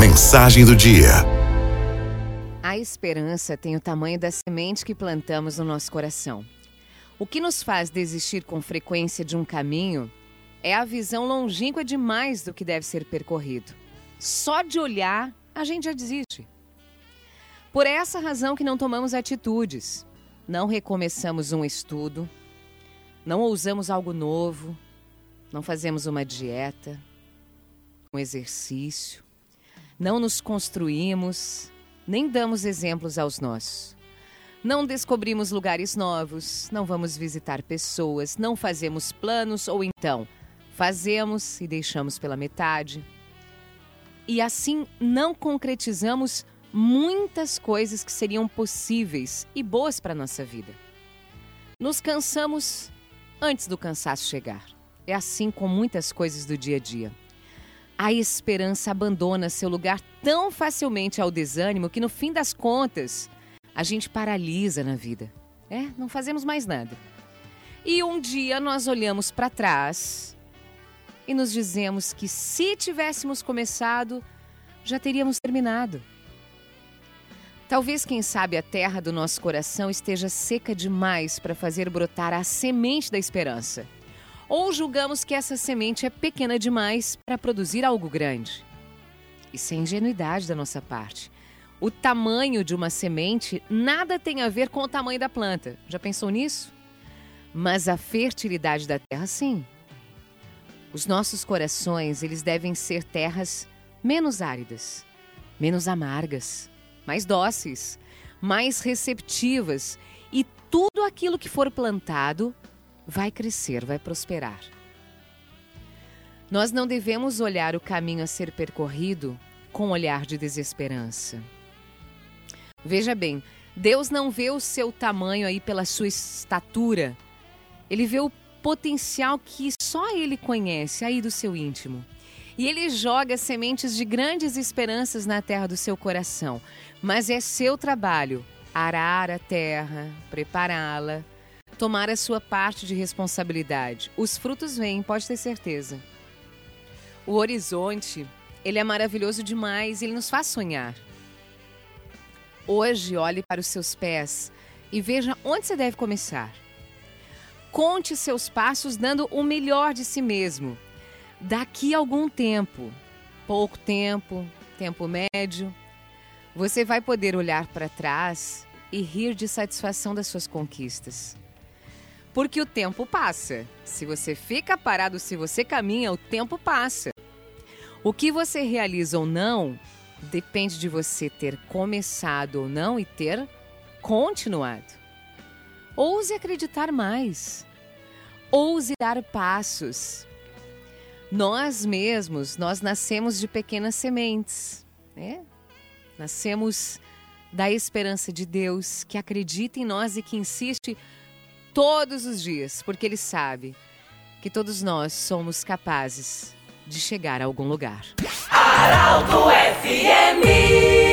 Mensagem do dia. A esperança tem o tamanho da semente que plantamos no nosso coração. O que nos faz desistir com frequência de um caminho é a visão longínqua demais do que deve ser percorrido. Só de olhar, a gente já desiste. Por essa razão que não tomamos atitudes, não recomeçamos um estudo, não ousamos algo novo, não fazemos uma dieta, um exercício, não nos construímos, nem damos exemplos aos nossos. Não descobrimos lugares novos, não vamos visitar pessoas, não fazemos planos ou então fazemos e deixamos pela metade. E assim não concretizamos muitas coisas que seriam possíveis e boas para nossa vida. Nos cansamos antes do cansaço chegar. É assim com muitas coisas do dia a dia. A esperança abandona seu lugar tão facilmente ao desânimo que, no fim das contas, a gente paralisa na vida. É, não fazemos mais nada. E um dia nós olhamos para trás e nos dizemos que se tivéssemos começado, já teríamos terminado. Talvez, quem sabe, a terra do nosso coração esteja seca demais para fazer brotar a semente da esperança. Ou julgamos que essa semente é pequena demais para produzir algo grande. Isso é ingenuidade da nossa parte. O tamanho de uma semente nada tem a ver com o tamanho da planta. Já pensou nisso? Mas a fertilidade da terra, sim. Os nossos corações, eles devem ser terras menos áridas, menos amargas, mais dóceis, mais receptivas e tudo aquilo que for plantado vai crescer, vai prosperar. Nós não devemos olhar o caminho a ser percorrido com olhar de desesperança. Veja bem, Deus não vê o seu tamanho aí pela sua estatura. Ele vê o potencial que só ele conhece aí do seu íntimo. E ele joga sementes de grandes esperanças na terra do seu coração. Mas é seu trabalho arar a terra, prepará-la, tomar a sua parte de responsabilidade. Os frutos vêm, pode ter certeza. O horizonte, ele é maravilhoso demais, ele nos faz sonhar. Hoje, olhe para os seus pés e veja onde você deve começar. Conte seus passos dando o melhor de si mesmo. Daqui a algum tempo, pouco tempo, tempo médio, você vai poder olhar para trás e rir de satisfação das suas conquistas. Porque o tempo passa. Se você fica parado, se você caminha, o tempo passa. O que você realiza ou não depende de você ter começado ou não e ter continuado. Ouse acreditar mais. Ouse dar passos. Nós mesmos, nós nascemos de pequenas sementes, né? Nascemos da esperança de Deus que acredita em nós e que insiste todos os dias, porque Ele sabe que todos nós somos capazes de chegar a algum lugar. Aralto FMI